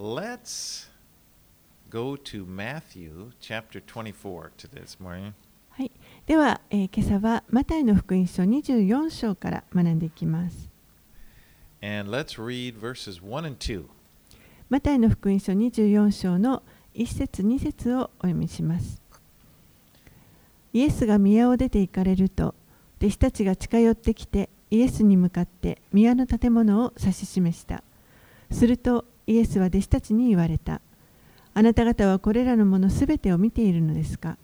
Let's go to Matthew chapter 24 to this morning. はい、では、えー今朝はマタイの福音書24章から学んでいきます。And let's read verses 1 and 2. マタイの福音書24章の1節2節をお読みします。イエスが宮を出て行かれると、弟子たちが近寄ってきて、イエスに向かって宮の建物を指し示した。するとイエスは弟子たちに言われた。あなた方はこれらのものすべてを見ているのですか？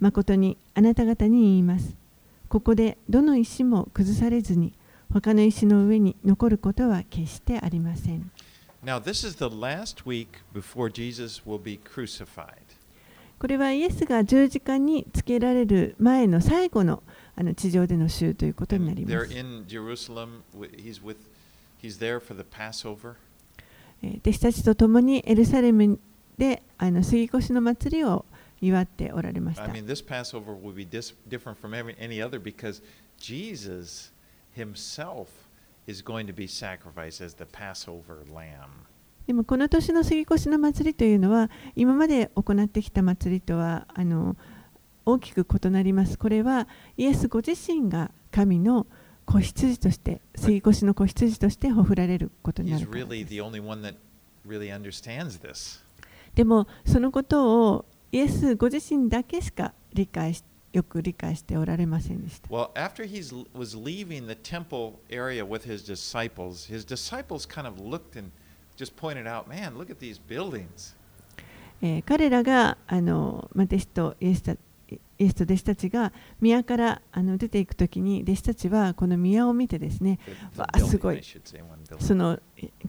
誠にあなた方に言います。ここでどの石も崩されずに、他の石の上に残ることは決してありません。Now, this is the last week before Jesus will be crucified. これはイエスが十字架につけられる前の最後のあの地上での週ということになりま they're す。in Jerusalem. wi- He's with he's there for the Passover. 弟子たちと共にエルサレムであの杉越の祭りを祝っておられました。でもこの年の杉越の祭りというのは今まで行ってきた祭りとはあの大きく異なります。これはイエスご自身が神の子羊として杉越の子羊としてほふられることになるからです.でもそのことをイエスご自身だけしか理解しよく理解しておられませんでした。Well, after he was leaving the temple area with his disciples, his disciples kind of looked and just pointed out, man, look at these buildings. えー彼らがあの、まあ、弟子とイエスたイエスと弟子たちが宮から出ていくときに弟子たちはこの宮を見てですね、すごい、その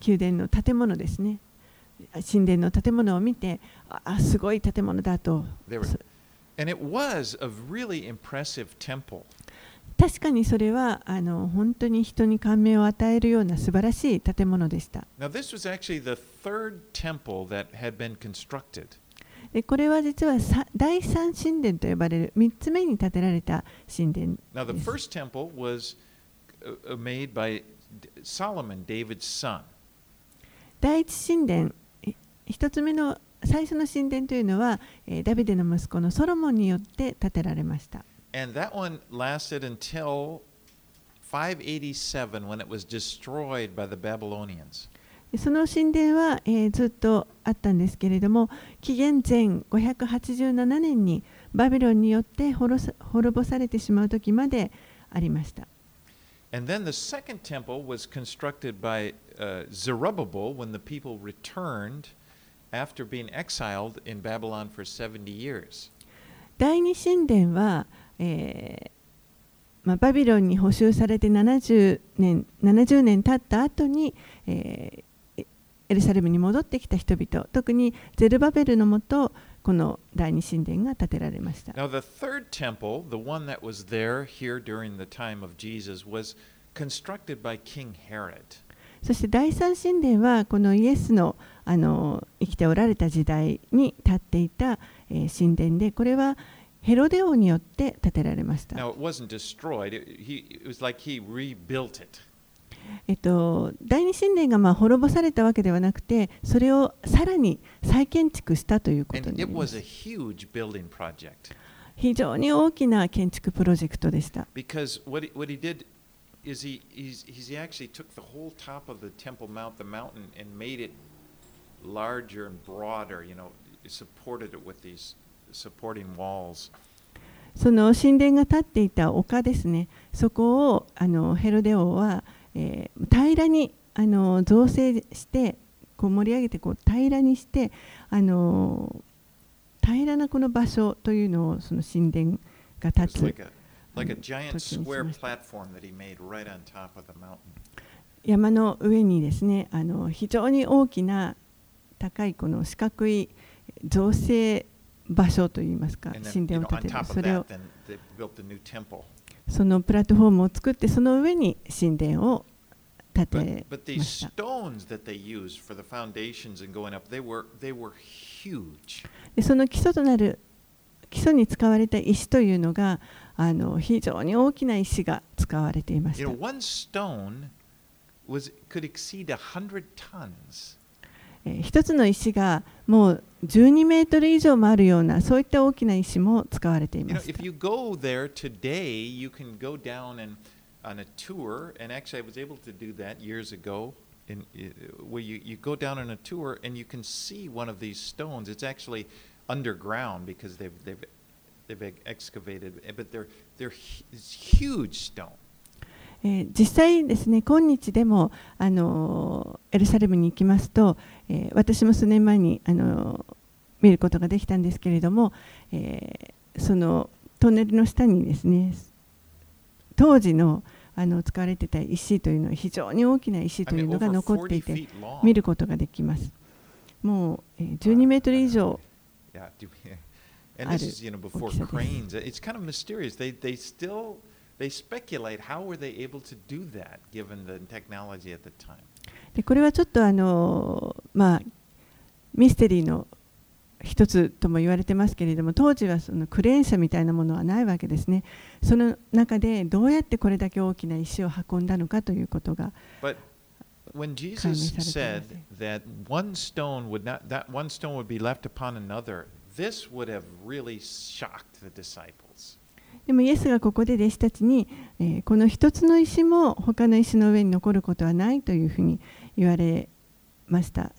宮殿の建物ですね、神殿の建物を見て、すごい建物だと。確かにそれはあの本当に人に感銘を与えるような素晴らしい建物でした。Now, this was actually the third temple that had been constructed. でこれは実はさ第三神殿と呼ばれる3つ目に建てられた神殿 Now, uh, uh, Solomon, David's son. 第一神殿え一つ目の最初の神殿というのは、えーダビデの息子のソロモンによって建てられました And that one lasted until 587 when it was destroyed by the Babylonians. その神殿は、ずっとあったんですけれども、紀元前587年にバビロンによって滅,ぼされてしまう時までありました。第二神殿は、バビロンに補修されて70年 ,70 経った後に、エルサレムに戻ってきた人々特にゼルバベルのもとこの第二神殿が建てられました Now, the third temple, the one that was there here during the time of Jesus, was constructed by King Herod. そして第三神殿はこのイエスのあの生きておられた時代に建っていた、えー神殿でこれはヘロデ王によって建てられました。Now, it wasn't destroyed, it, he, it was like he rebuilt it. えっと、第二神殿がまあ滅ぼされたわけではなくて、それをさらに再建築したということなり。非常に大きな建築プロジェクトでした。その神殿が立っていた丘ですね、そこをあのヘロデ王はえー平らにあの造成してこう盛り上げてこう平らにしてあの平らなこの場所というのをその神殿が like つ.山の上にですねあの非常に大きな高いこの四角い造成場所といいますか神殿を建てるそ of れをそのプラットフォームを作ってその上に神殿を建てました。その基礎となる基礎に使われた石というのがあの非常に大きな石が使われていました。One stone was could exceed a hundred tons. えー一つの石がもう12メートル以上もあるようなそういった大きな石も使われています on a tour, and actually, I was able to do that years ago. In, uh, where you, you go down on a tour and you can see one of these stones. It's actually underground because they've they've they've ex- excavated, eh, but they're they're it's huge stone. えー実際ですね今日でもあのーエルサレムに行きますと、えー、私も数年前にあの見ることができたんですけれども、えー、そのトンネルの下にですね当時の,あの使われてた石というのは非常に大きな石というのが残っていて見ることができます。もう、えー、12メートル以上。でこれはちょっとあのまあミステリーの一つとも言われてますけれども当時はそのクレーン車みたいなものはないわけですねその中でどうやってこれだけ大きな石を運んだのかということが But when Jesus said that one stone would not that one stone would be left upon another, this would have really shocked the disciples. でもイエスがここで弟子たちに、えーこの一つの石も他の石の上に残ることはないというふうに言われ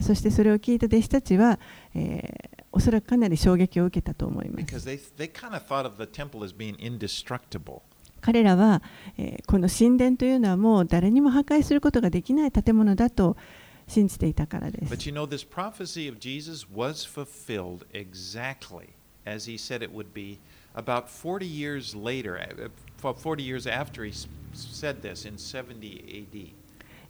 そしてそれを聞いた弟子たちは、え、おそらくかなり衝撃を受けたと思います。彼らは、この神殿というのはもう誰にも破壊することができない建物だと信じていたからです。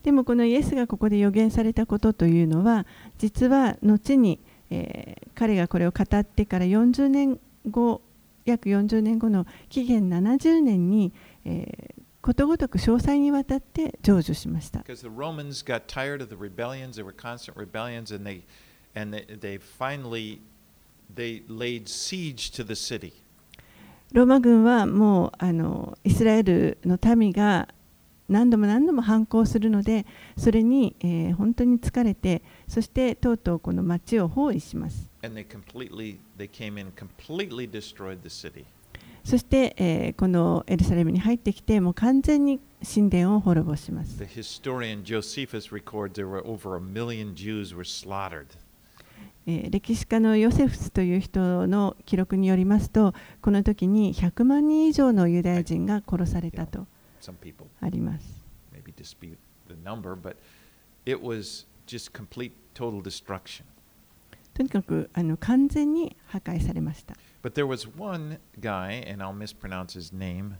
でもこのイエスがここで予言されたことというのは実は後に、えー、彼がこれを語ってから40年後約40年後の紀元70年に、えー、ことごとく詳細にわたって成就しました。ローマ軍はもうあのイスラエルの民が何度も何度も反抗するのでそれに、え、本当に疲れてそしてとうとうこの街を包囲します。そして、え、このエルサレムに入ってきてもう完全に神殿を滅ぼします。え、歴史家のヨセフスという人の記録によりますと、この時に100万人以上のユダヤ人が殺されたと。Some people あります。 maybe dispute the number, but it was just complete total destruction. とにかくあの完全に破壊されました。 But there was one guy, and I'll mispronounce his name,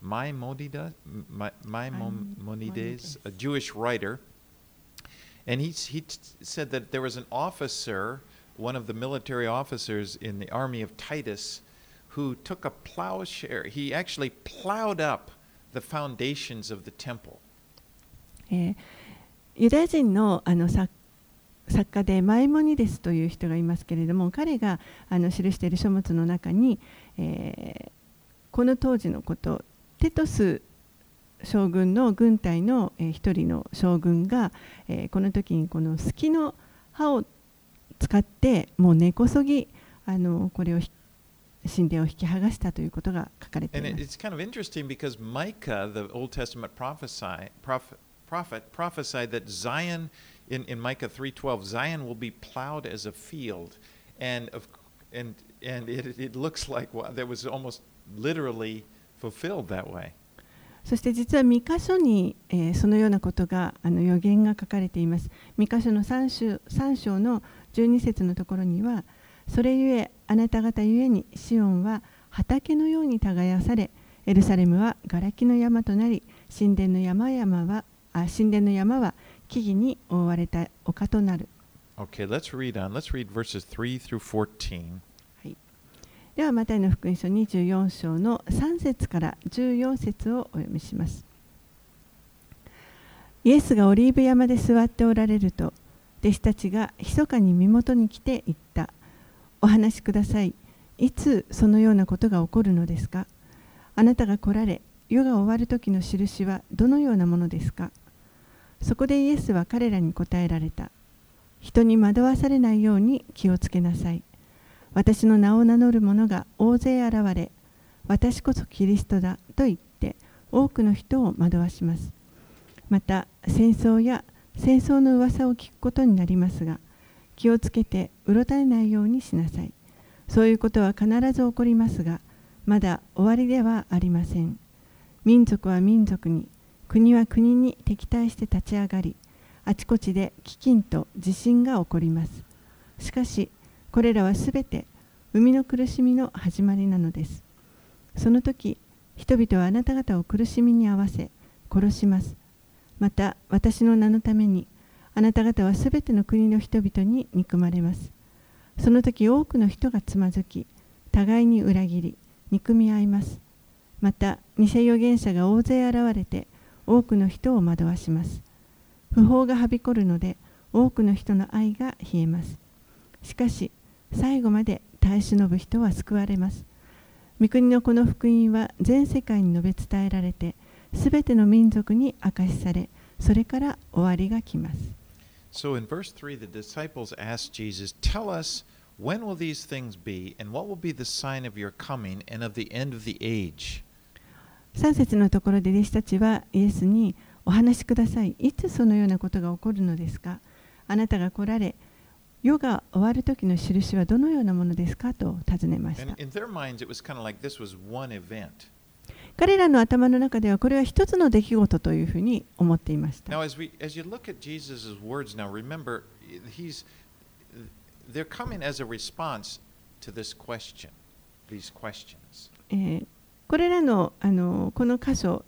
Maimonides, Ma- Maimonides, a Jewish writer, and he, he t- said that there was an officer, one of the military officers in the army of Titus, who took a plowshare. He actually plowed up the foundations of the temple. ユダヤ人のあの作作家でマイモニデスという人がいますけれども彼があの記している書物の中に、えーこの当時のことテトス将軍の軍隊の、えー一人の将軍が、えーこの時にこの隙の刃を使ってもう根こそぎあのこれをひ神殿を引き剥がしたということが書かれています。kind of Micah, the Old Testament prophesy, prophet, prophet prophesied that Zion, in, in Micah 3.12, Zion will be plowed as a field. And, of, and, and it, it looks like well, that was almost literally fulfilled that way. そして実は三箇所に、えーそのようなことがあの予言が書かれています。三箇所の3章 ,3 章の12節のところには、それゆえあなた方ゆえにシオンは畑のように耕され、エルサレムは瓦礫の山となり、神殿の山々はあ神殿の山は木々に覆われた丘となる。Okay, let's read on. Let's read verses 3 through 14. ではマタイの福音書24章の3節から14節をお読みします。イエスがオリーブ山で座っておられると、弟子たちが密かに身元に来て言った。お話しください。いつそのようなことが起こるのですか？あなたが来られ、世が終わる時の印はどのようなものですか？そこでイエスは彼らに答えられた。人に惑わされないように気をつけなさい。私の名を名乗る者が大勢現れ、私こそキリストだと言って多くの人を惑わします。また戦争や戦争の噂を聞くことになりますが、気をつけてうろたえないようにしなさい。そういうことは必ず起こりますが、まだ終わりではありません。民族は民族に、国は国に敵対して立ち上がり、あちこちで飢饉と地震が起こります。しかし、これらはすべて生みの苦しみの始まりなのです。その時、人々はあなた方を苦しみに合わせ、殺します。また、私の名のために、あなた方はすべての国の人々に憎まれます。その時、多くの人がつまずき、互いに裏切り、憎み合います。また、偽預言者が大勢現れて、多くの人を惑わします。不法がはびこるので、多くの人の愛が冷えます。しかし、最後まで耐え忍ぶ人は救われます。御国のこの福音は全世界に述べ伝えられて、すべての民族に明かしされ、それから終わりが来ます。So in verse 3, the disciples asked Jesus, Tell us, when will these things be, and what will be the sign of your coming and of the end of the age? 3節のところで弟子たちはイエスにお話しください。いつそのようなことが起こるのですかあなたが来られ、世が終わる時の印はどのようなものですかと尋ねました。 彼らの頭の中ではこれは一つの出来事というふうに思っていました。Now, as we, as you look at Jesus' words now, remember, he's, they're coming as a response to this question, these questions. これらのあのこの箇所、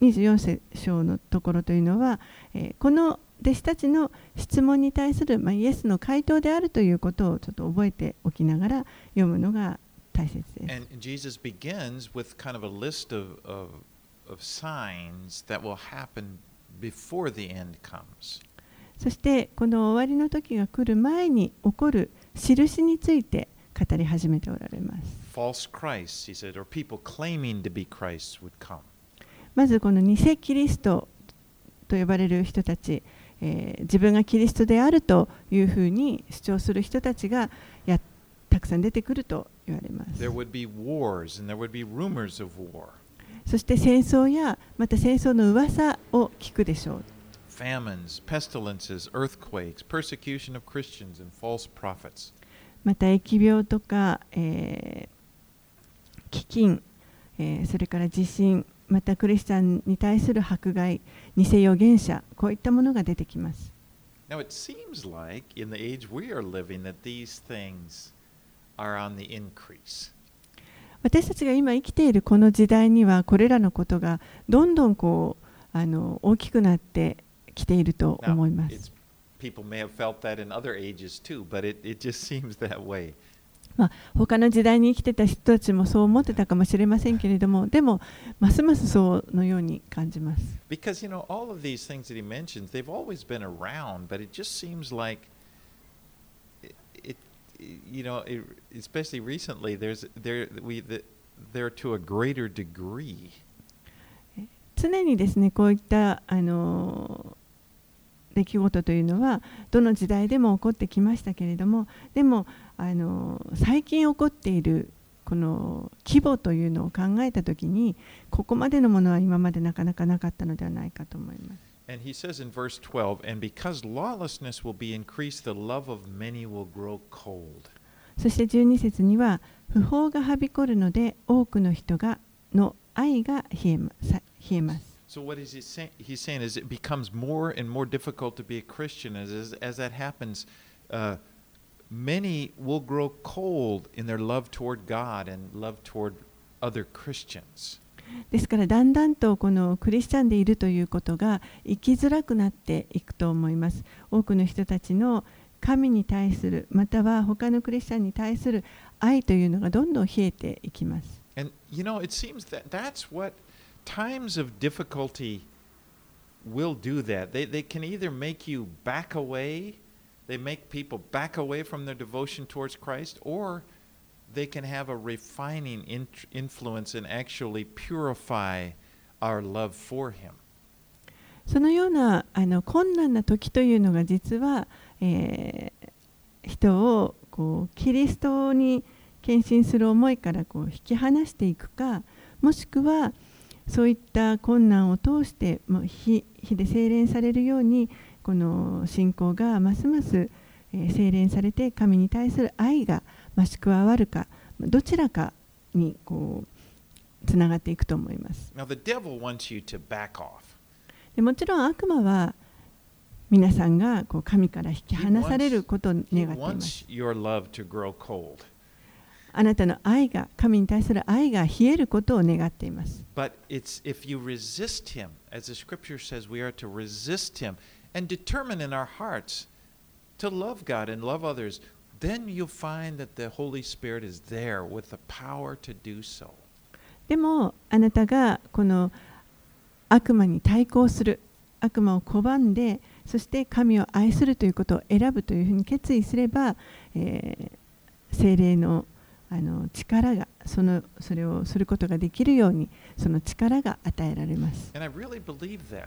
24章のところというのは、えー、この弟子たちの質問に対する、まあ、イエスの回答であるということをちょっと覚えておきながら読むのが大切です。And Jesus begins with kind of a list of, of, of signs that will happen before the end comes. そしてこの終わりの時が来る前に起こる印について語り始めておられます。False Christ, he said, or people claiming to be Christ would come. まずこの偽キリストと呼ばれる人たち、えー、自分がキリストであるというふうに主張する人たちがやたくさん出てくると言われます。そして戦争やまた戦争の噂を聞くでしょう。Famines, pestilences, earthquakes, persecution of Christians and false prophets. また疫病とか、えー、飢饉、えー、それから地震、またクリスチャンに対する迫害、偽預言者、こういったものが出てきます。Now it seems like in the age we are living that these things are on the increase. 私たちが今生きているこの時代にはこれらのことがどんどんこうあの大きくなってきていると思います。People may have felt that in other ages too, but it, it just seems that way. まあ、他の時代に生きてた人たちもそう思ってたかもしれませんけれども、でも、ますますそのように感じます。Because, you know, all of these things that he mentions, they've always been around, but it just seems like, you know, it, especially recently, there's, there, we, the, there to a greater degree. 常にですね、こういったあの出来事というのはどの時代でも起こってきましたけれどもでもあの最近起こっているこの規模というのを考えたときにここまでのものは今までなかなかなかったのではないかと思います。And he says in verse 12, And because lawlessness will be increased, the love of many will grow cold. そして12節には、不法がはびこるので多くの人がの愛が冷えます。So what is he saying? He's saying is it becomes more and more difficult to be a Christian as as, as that happens. Uh, many will grow cold in their love toward God and love toward other Christians. ですからだんだんとこのクリスチャンでいるということが生きづらくなっていくと思います。多くの人たちの神に対するまたは他のクリスチャンに対する愛というのがどんどん冷えていきます。And you know, it seems that that's what times of difficulty will do that. They, they can either make you back away they make people back away from their devotion towards Christ, or they can have a refining in influence and actually purify our love for Him. そのようなあの困難な時というのが実は、えー人をこうキリストに献身する思いからこう引き離していくかもしくはそういった困難を通してもう火火で精錬されるようにこの信仰がますます、えー精錬されて神に対する愛がマスクは悪かどちらかにこうつながっていくと思います。でもちろん悪魔は皆さんがこう神から引き離されることを願っています。あなたの愛が神に対する愛が冷えることを願っています。Then you'll find that the Holy Spirit is there with the power to do so. でもあなたがこの悪魔に対抗する悪魔を拒んでそして神を愛するということを選ぶというふうに決意すれば、えー精霊のあの力がそのそれをすることができるようにその力が与えられます。And I really believe that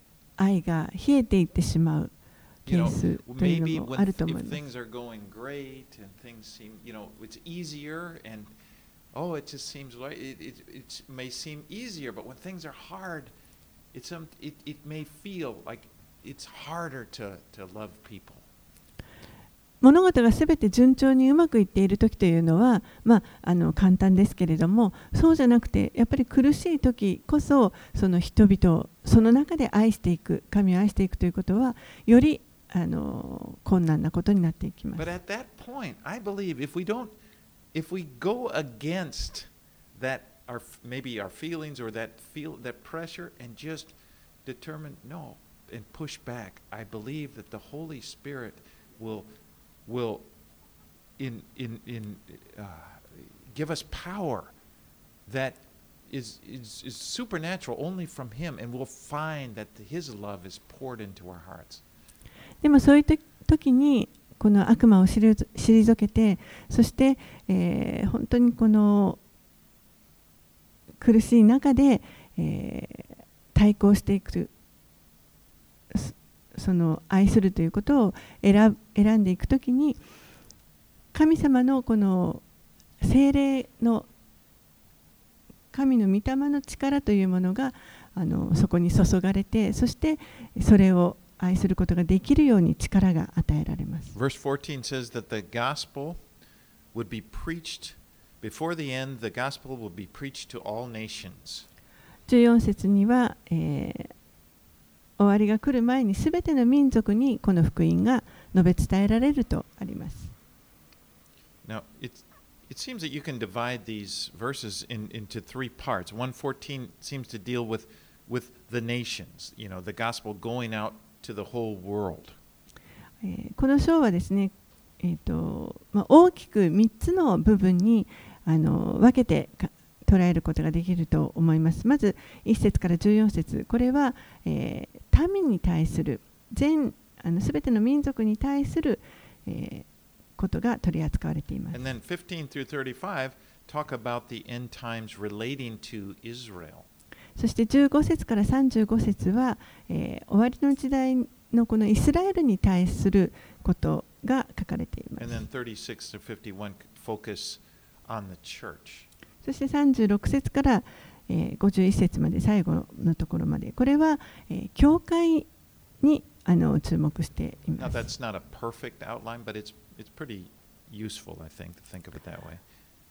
愛が冷えていってしまうケ You ー know, スという maybe のも when, あると思 if います。 things are going great and things seem, you know, it's easier and oh, it just seems like it, it, it may seem easier, but when things are hard, it's um, it, it may feel like it's harder to, to love people. 物事がすべて順調にうまくいっている時というのは、まあ、あの簡単ですけれどもそうじゃなくてやっぱり苦しい時こそその人々をその中で愛していく神を愛していくということはよりあの困難なことになっていきます But。at that point, I believe if we don't, if we go against that, our maybe our feelings or that feel that pressure, and just determine no and push back, I believe that the Holy Spirit will will in in in uh, give us power that is, is is supernatural only from Him, and we'll find that His love is poured into our hearts. でもそういう時にこの悪魔を退けてそして、えー本当にこの苦しい中で、えー対抗していくそその愛するということを選選んでいく時に神様のこの精霊の神の御霊の力というものがあのそこに注がれてそしてそれを愛することができるように力が与えられます。Verse 14 says that the gospel would be preached before the end, the gospel will be preached to all nations. 14節には、えー終わりが来る前にすべての民族にこの福音が述べ伝えられるとあります。Now, it, it seems that you can divide these verses in, into three parts. 114 seems to deal with, with the nations, you know, the gospel going out to the whole world. えーこの章はですね、えーとまあ、大きく3つの部分にあの分けてか捉えることができると思います。まず1節から14節これは、えー民に対する全あの全ての民族に対する、えーことが取り扱われています。And then 15 through 35 talk about the end times relating to Israel. そして15節から35節は、えー終わりの時代のこのイスラエルに対することが書かれていま And す then。36 to 51 focus on the church. そして36節から、えー51節まで最後のところまでこれは、えー教会にあの注目しています。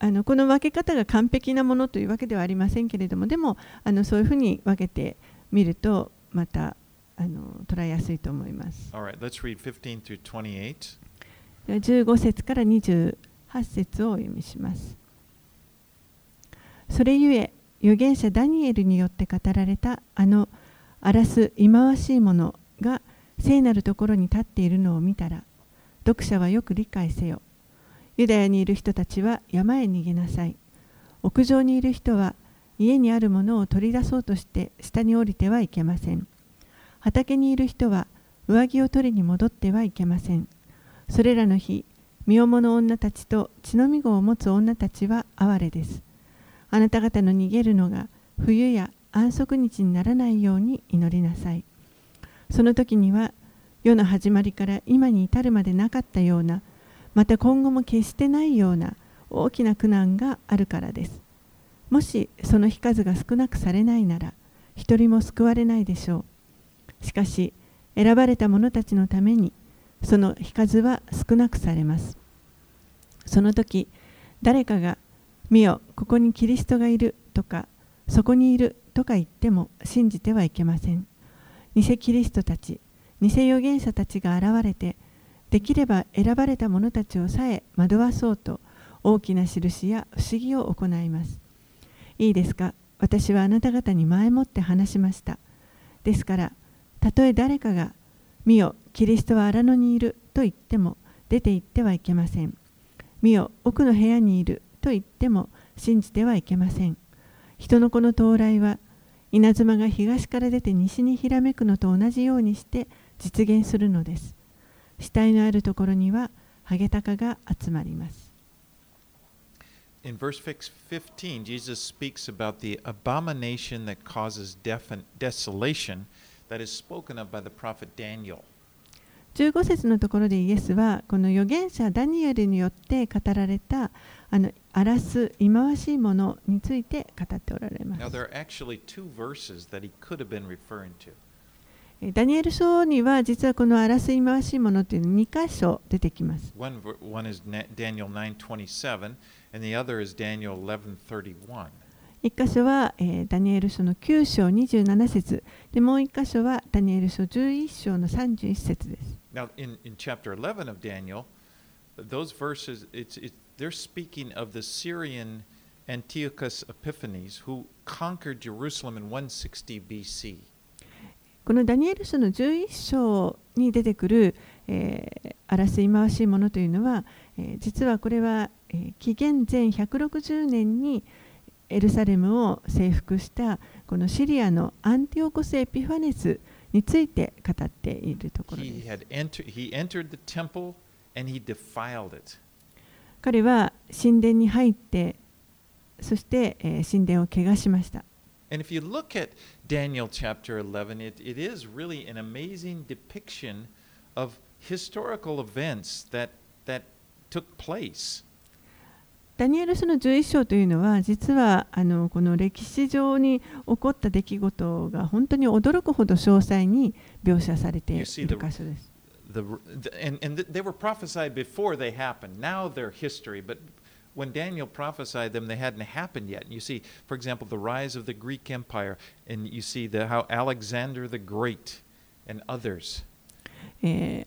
あのこの分け方が完璧なものというわけではありませんけれどもでもあのそういうふうに分けてみるとまたあの捉えやすいと思います。All right, let's read 15 through 28. では15節から28節をお読みします。それゆえ預言者ダニエルによって語られたあの荒らす忌まわしいものが聖なるところに立っているのを見たら読者はよく理解せよ。ユダヤにいる人たちは山へ逃げなさい。屋上にいる人は家にあるものを取り出そうとして下に降りてはいけません。畑にいる人は上着を取りに戻ってはいけません。それらの日、身重の女たちと血のみ子を持つ女たちは哀れです。あなた方の逃げるのが冬や安息日にならないように祈りなさい。その時には世の始まりから今に至るまでなかったようなまた今後も決してないような大きな苦難があるからです。もしその日数が少なくされないなら一人も救われないでしょう。しかし選ばれた者たちのためにその日数は少なくされます。その時誰かが「見よここにキリストがいる」とか「そこにいる」とか言っても信じてはいけません偽キリストたち偽預言者たちが現れてできれば選ばれた者たちをさえ惑わそうと大きな印や不思議を行います。いいですか？私はあなた方に前もって話しました。ですからたとえ誰かが「見よキリストは荒野にいる」と言っても出て行ってはいけません。見よ奥の部屋にいると言っても信じてはいけません。人の子の到来は稲妻が東から出て西にひらめくのと同じようにして実現するのです。死体のあるところにはハゲタカが集まります。In verse 15, Jesus speaks about the abomination that causes desolation that is spoken of by the prophet Daniel. 15節のところでイエスはこの預言者ダニエルによって語られたあの荒らす忌まわしいものについて語っておられます。ダニエル書には実はこのあらす忌まわしいものというの2箇所出てきます。一箇所は、えー、ダニエル書の9章27節でもう一箇所はダニエル書11章の31節です。Now, in, in chapter 11 of Daniel, those verses, it's, it, they're speaking of the Syrian Antiochus Epiphanes who conquered Jerusalem in 160 BC. このダニエル書の11章に出てくる、えー、争い回しいものというのは、えー、実はこれは、えー、紀元前160年にエルサレムを征服したこのシリアのアンティオコセピファネスについて語っているところです。彼は神殿に入って、そして神殿を汚しました。ダニエル書の11章というのは実はあのこの歴史上に起こった出来事が本当に驚くほど詳細に描写されている箇所です。The, the, and, and they were prophesied before they happened. Now they're history, but when Daniel prophesied them, they hadn't happened yet. You see, for example, the rise of the Greek Empire, and you see the, how Alexander the Great and others. えー、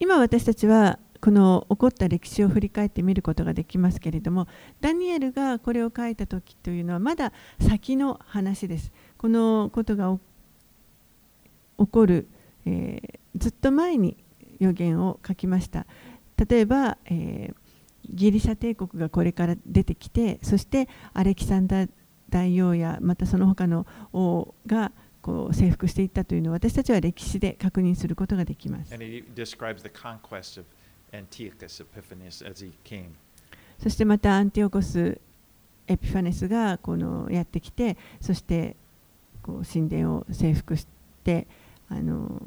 今私たちはこの起こった歴史を振り返ってみることができますけれどもダニエルがこれを書いた時というのはまだ先の話です。このことが起こる、えー、ずっと前に予言を書きました。例えば、えーギリシャ帝国がこれから出てきてそしてアレキサンダー大王やまたその他の王がこう征服していったというのを私たちは歴史で確認することができます。そしてまたアンティオコス・エピファネスがこのやってきてそしてこう神殿を征服してあの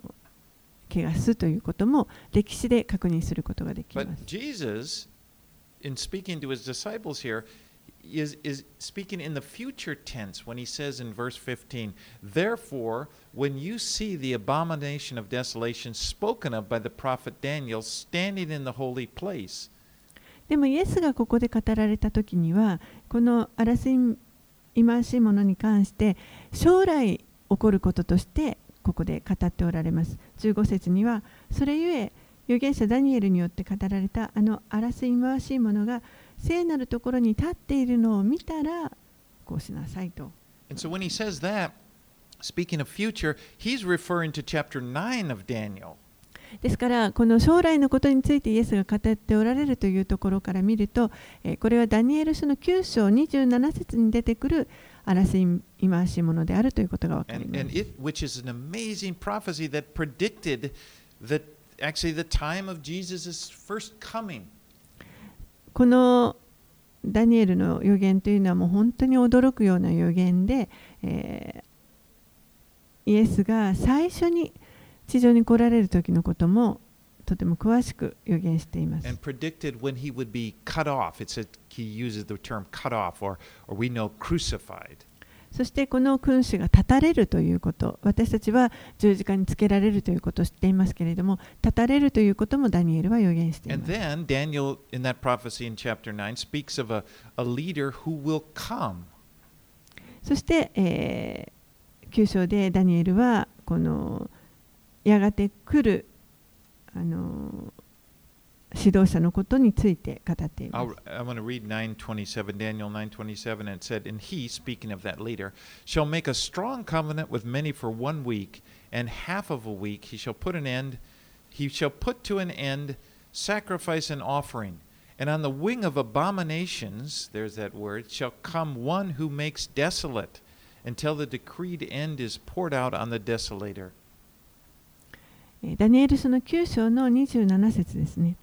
汚すということも歴史で確認することができます。in speaking to his disciples here, is, is speaking in the future tense when he says in verse 15, Therefore, when you see the abomination of desolation spoken of by the prophet Daniel standing in the holy place, でもイエスがここで語られた時にはこの争い忌まわしいものに関して将来起こることとしてここで語っておられます15節にはそれゆえ預言者ダニエルによって語られたあの争い回しいものが聖なるところに立っているのを見たらこうしなさいと。ですから、この将来のことについてイエスが語っておられるというところから見ると、え、これはダニエル書の9章27節に出てくるあら争い忌ましいものであるということが分かります。このダニエルの予言というのはもう本当に驚くような予言で、え、イエスが最初に地上に来られる時のこともとても詳しく予言しています。そしてこの君主が立たれるということ私たちは十字架につけられるということを知っていますけれども立たれるということもダニエルは予言しています。then Daniel, in that prophecy in chapter 9, speaks of a, a leader who will come. そして、えー9章でダニエルはこのやがて来るあの指導者のことについて語っていま I'll, す。 I want to read 927, Daniel 927, and it said, And he, speaking of that leader, shall make a strong covenant with many for one week, and half of a week he shall put an end, he shall put to an end sacrifice and offering. And on the wing of abominations, there's that word, shall come one who makes desolate, until the decreed end is poured out on the desolator. えーダニエル書の9章の27節ですね。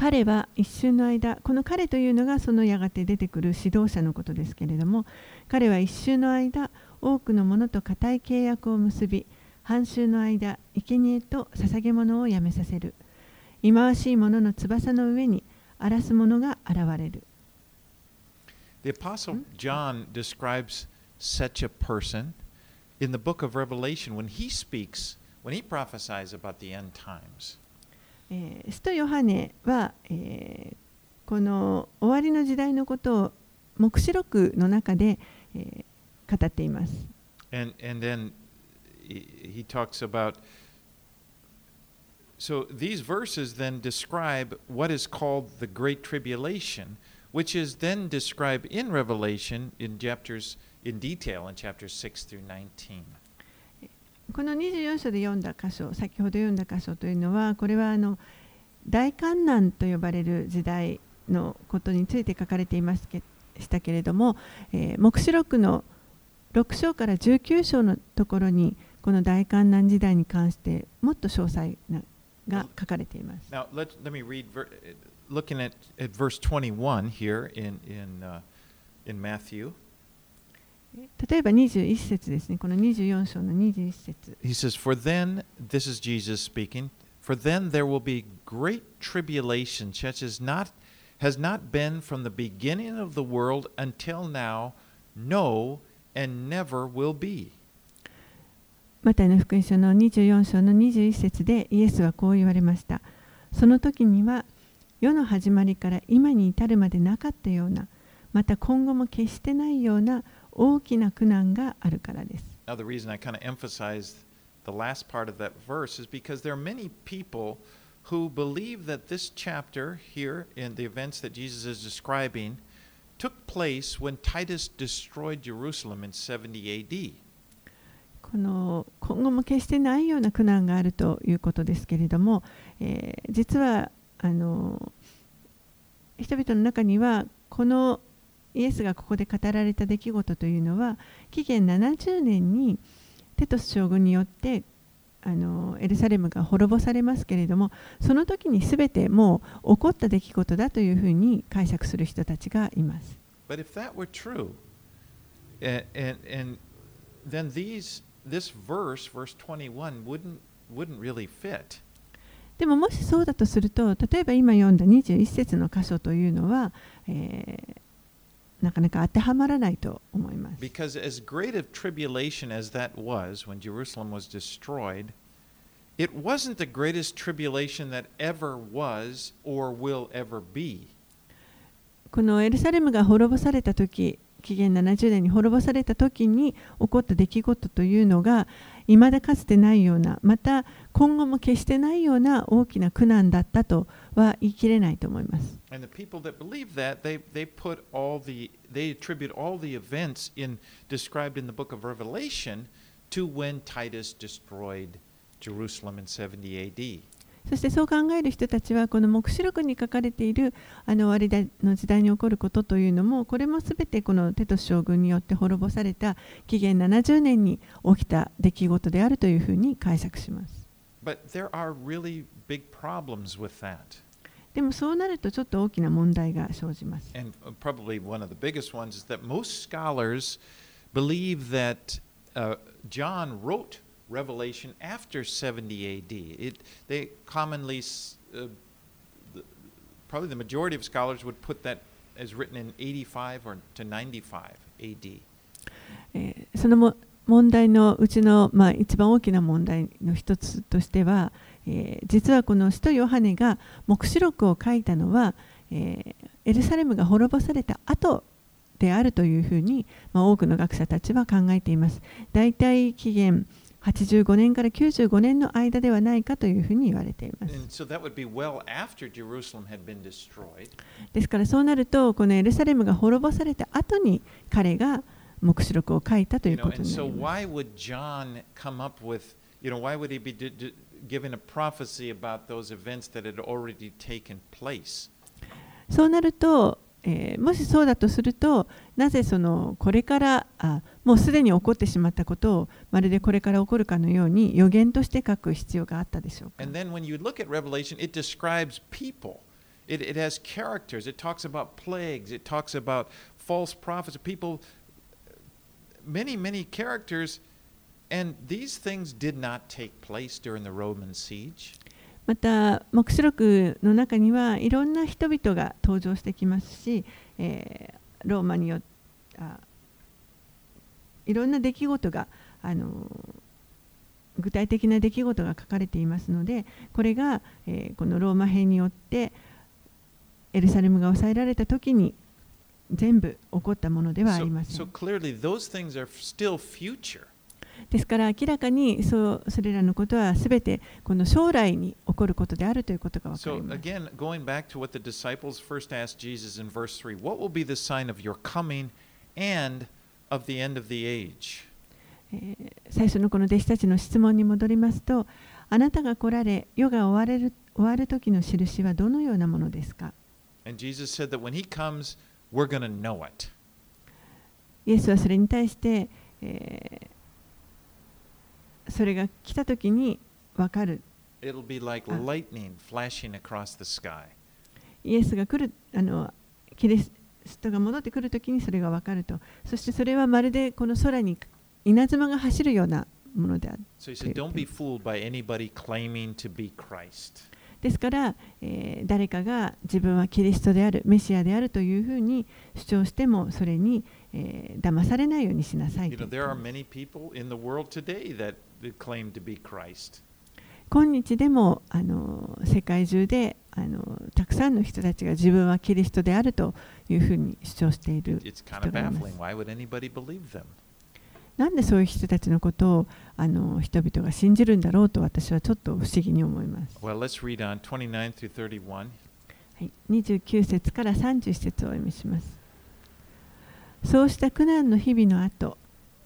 彼は一瞬の間、この彼というのがそのやがて出てくる指導者のことですけれども、彼は一瞬の間、多くの者と固い契約を結び、半周の間、生贄と捧げ物をやめさせる。忌まわしい者の翼の上に荒らす者が現れる。The Apostle John describes such a person in the book of Revelation when he speaks, when he prophesies about the end times. えー使徒ヨハネは、えーこの終わりの時代のことを黙示録の中で、えー語っています。And, and then he, he talks about. So these verses then describe what is called the Great Tribulation, which is then described in Revelation in chapters in detail in chapters 6 through 19. この24章で読んだ箇所、先ほど読んだ箇所というのは、これはあの大観難と呼ばれる時代のことについて書かれていますけしたけれども、えー黙示録の6章から19章のところに、この大観難時代に関してもっと詳細なが書かれています。Now, let, let me read, ver- looking at, at verse 21 here in, in, uh, in Matthew. 例えば21節ですね、この24章の21節。He says, For then, this is Jesus speaking, for then there will be great tribulation, such as not, has not been from the beginning of the world until now, no, and never will be. マタイの福音書の24章の21節でイエスはこう言われました。その時には世の始まりから今に至るまでなかったような、また今後も決してないような大きな苦難があるからです。Now, the reason I kind of emphasized the last part of that verse is because there are many people who believe that this chapter here in the events that Jesus is describing took place when Titus destroyed Jerusalem in 70 AD. この今後も決してないような苦難があるということですけれども、えー実はあの人々の中にはこのイエスがここで語られた出来事というのは紀元70年にテトス将軍によってあのエルサレムが滅ぼされますけれどもその時に全てもう起こった出来事だというふうに解釈する人たちがいます。But if that were true, and, and, and then these, this verse, verse 21, wouldn't, wouldn't really fit. でももしそうだとすると例えば今読んだ21節の箇所というのは、えーなかなか当てはまらないと思います。Because as great of tribulation as that was when Jerusalem was destroyed, it wasn't the greatest tribulation that ever was or will ever be. このエルサレムが滅ぼされた時紀元70年に滅ぼされた時に起こった出来事というのが未だかつてないようなまた今後も決してないような大きな苦難だったとは言い切れないと思います。そしてそう考える人たちはこの黙示録に書かれているあの終わりの時代に起こることというのもこれも全てこのテトス将軍によって滅ぼされた紀元70年に起きた出来事であるというふうに解釈します。でもそうなるとちょっと大きな問題が生じます。And uh, probably one of the biggest ones is that most scholars believe that uh, John wrote Revelation after 70 AD. It, they commonly, uh, the, probably the majority of scholars would put that as written in 85 or to 95 AD. えーそのも問題のうちの、まあ、一番大きな問題の一つとしては、えー実はこの使徒ヨハネが黙示録を書いたのは、えーエルサレムが滅ぼされた後であるというふうに、まあ、多くの学者たちは考えています。だいたい紀元85年から95年の間ではないかというふうに言われています。ですからそうなるとこのエルサレムが滅ぼされた後に彼が黙示録を書いたということになります。Given a prophecy about those events that had already taken place? そうなると、えーもしそうだとするとなぜそのこれからあもうすでに起こってしまったことをまるでこれから起こるかのように予言として書く必要があったでしょうか And then when you look at Revelation, it describes people. It, it has characters. It talks about plagues. It talks about false prophets. People, many, many characters. And these things did not take place during the Roman siege. また黙示録の中にはいろんな人々が登場してきますし、えーローマによあいろんな出来事があの具体的な出来事が書かれていますのでこれが、えーこのローマ編によってエルサレムが抑えられた時に全部起こったものではあ So, りませ so ん。clearly, those things are still future. ですから明らかにそ,うそれらのことはすべてこの将来に起こることであるということが分かります。最初のこの弟子たちの質問に戻りますと、あなたが来られ、世が終わ,れる終わる時の印はどのようなものですか？イエスはそれに対して、えー、それが来た時に分かる。It'll be like Ah. lightning flashing across the sky. イエスが来る、あのキリストが戻ってくる時にそれが分かると。そしてそれはまるでこの空に稲妻が走るようなものである。So said, Don't be fooled by anybody claiming to be Christ. ですから、えー誰かが自分はキリストである、メシアであるというふうに主張しても、それに、えーえー、騙されないようにしなさい。今日でも世界中でたくさんの人たちが自分はキリストであるというふうに主張している人がいます。なんでそういう人たちのことを人々が信じるんだろうと私はちょっと不思議に思います。はい、29節から30節をお読みします。そうした苦難の日々の後、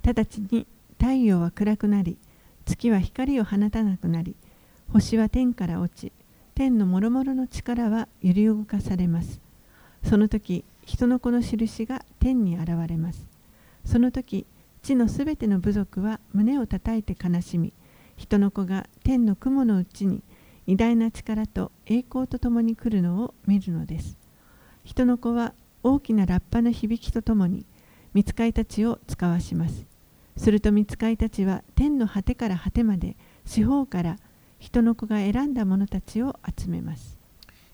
直ちに太陽は暗くなり、月は光を放たなくなり、星は天から落ち、天の諸々の力は揺り動かされます。その時、人の子の印が天に現れます。その時、地のすべての部族は胸を叩いて悲しみ、人の子が天の雲のうちに偉大な力と栄光とともに来るのを見るのです。人の子は大きなラッパの響きとともに、御使いたちを使わします。すると御使いたちは天の果てから果てまで、四方から人の子が選んだ者たちを集めます。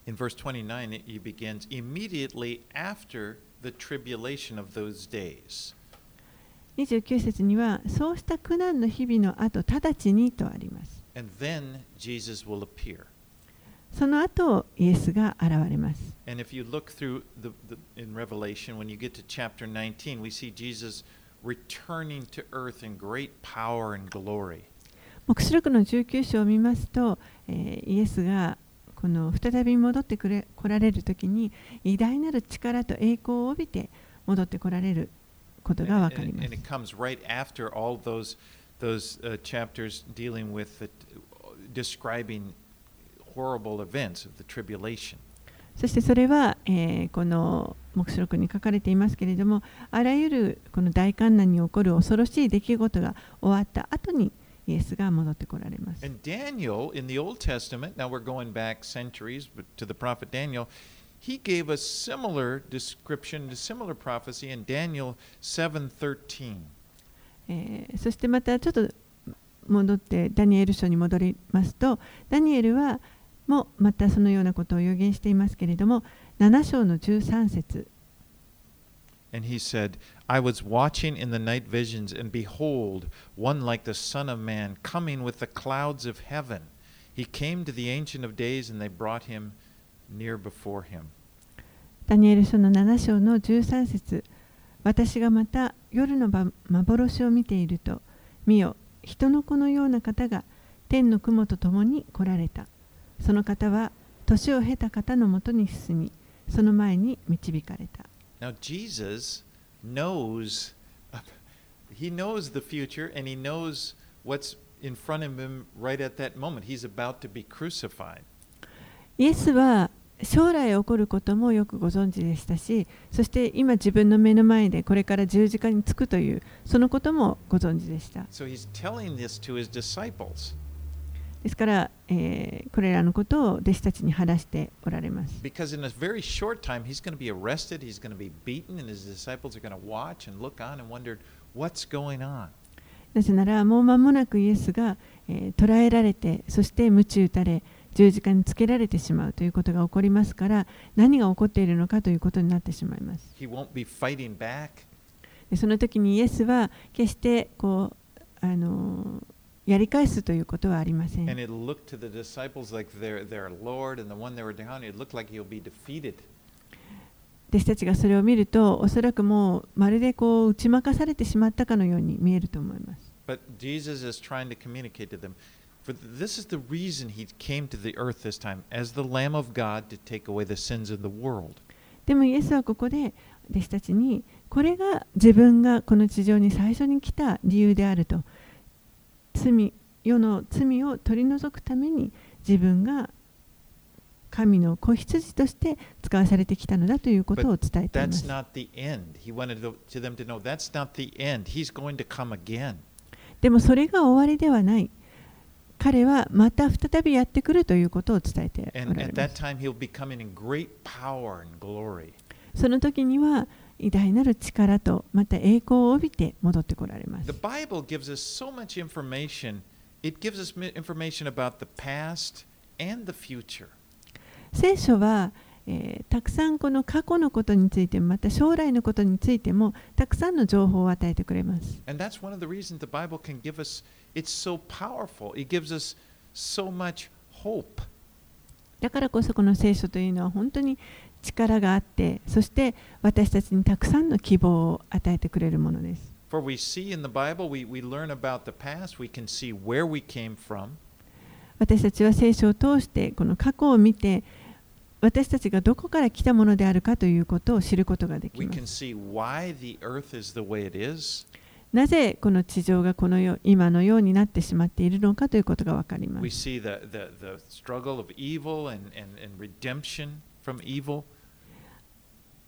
In verse 29, it, he begins immediately after the tribulation of those days. 29節には、そうした苦難の日々の後、直ちにとあります。And then Jesus will appear. その後、イエスが現れます。The, the, 19, 目録の19章を見ますと、えー、イエスがこの再び戻ってくれ来られるときに、偉大なる力と栄光を帯びて戻ってこられることがわかります。And, and, and そしてそれは、この目録に書かれていますけれども、あらゆるこの大観難に起こる恐ろしい出来事が終わった後に、イエスが戻ってこられます。そしてまたちょっと戻って、ダニエル書に戻りますと、ダニエルは、もまたそのようなことを予言していますけれども7章の13節 And he said, I was watching in the night visions, and behold, one like the Son of Man coming with the clouds of heaven. He came to the Ancient of Days, and they brought him near before him. ダニエル書の7章の13節私がまた夜の晩幻を見ていると見よ人の子のような方が天の雲と共に来られたその方は年を経た方のもとに進みその前に導かれた Now, Jesus knows, he knows the future, and he knows what's in front of him right at that moment. He's about to be crucified. イエスは将来起こることもよくご存知でしたしそして今自分の目の前でこれから十字架につくというそのこともご存知でした So he's telling this to his disciples ですから、えー、これらのことを弟子たちに話しておられます。Time, なぜなら、もう間もなくイエスが、えー、捕らえられて、そして鞭打たれ、十字架につけられてしまうということが起こりますから、何が起こっているのかということになってしまいます。その時にイエスは決してこう、あの、やり返すということはありません。弟子たちがそれを見ると、おそらくもうまるでこう打ち負かされてしまったかのように見えると思います。でも、イエスは彼。こで。です。ここで弟子たちにこれが自分がこの地上に最初に来た理由であると罪世の罪を取り除くために自分が神の子羊として使わされてきたのだということを伝えて。でもそれが終わりではない。彼はまた再びやってくるということを伝えて。その時には、偉大なる力とまた栄光を帯びて戻ってこられます The。Bible gives us so much information. It gives us information about the past and the future. 聖書は、えーたくさんこの過去のことについてもまた将来のことについてもたくさんの情報を与えてくれます。And that's one of the reasons the Bible can give us, it's so powerful. It gives us so much hope. だからこそこの聖書というのは本当に力があってそして私たちにたくさんの希望を与えてくれるものです。For we see in the Bible, we, we learn about the past, we can see where we came from, 私たちは聖書を通してこの過去を見て私たちがどこから来たものであるかということを知ることができます。なぜこの地上がこのよ今のようになってしまっているのかということがわかります。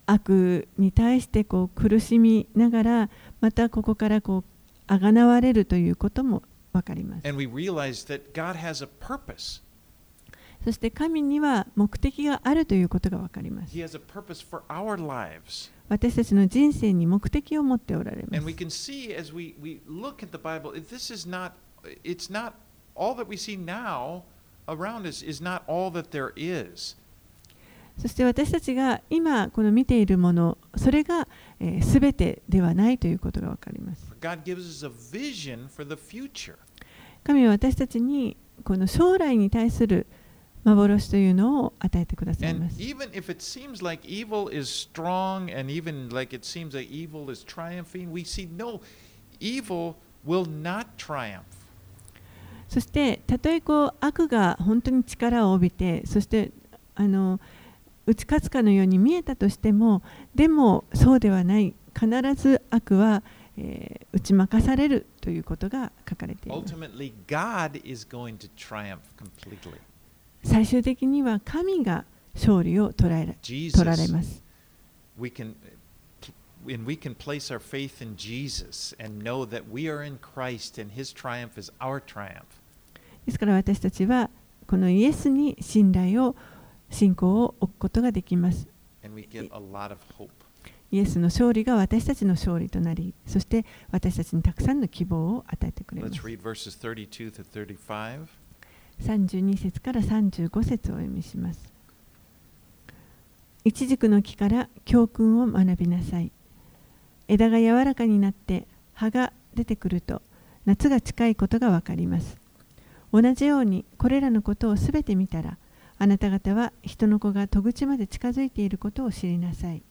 悪に対してこう苦しみながらまたここからこうあがということも分かります。そして神には目的があるということが分かります。私たちの人生に目的を持っておられます。私たちの人生に目的を持っておられます。そして私たちが今この見ているもの、それがすべてではないということがわかります。神は私たちにこの将来に対する幻というのを与えてくださいます。even if it seems like evil is strong and even like it seems like evil is triumphing, we see no, evil will not triumph. そしてたとえこう悪が本当に力を帯びてそしてあの打ち勝つかのように見えたとしてもでもそうではない。必ず悪は、え、打ち負かされるということが書かれています。最終的には神が勝利を捉えら取られます。Jesus ですから私たちはこのイエスに信頼を信仰を置くことができます。イエスの勝利が私たちの勝利となり、そして私たちにたくさんの希望を与えてくれます Let's。read verses 32 to 35. 32節から35節をお読みします。イチジクの木から教訓を学びなさい。枝が柔らかになって葉が出てくると夏が近いことがわかります。同じようにこれらのことをすべて見たらあなた方は人の子が戸口まで近づいていることを知りなさい。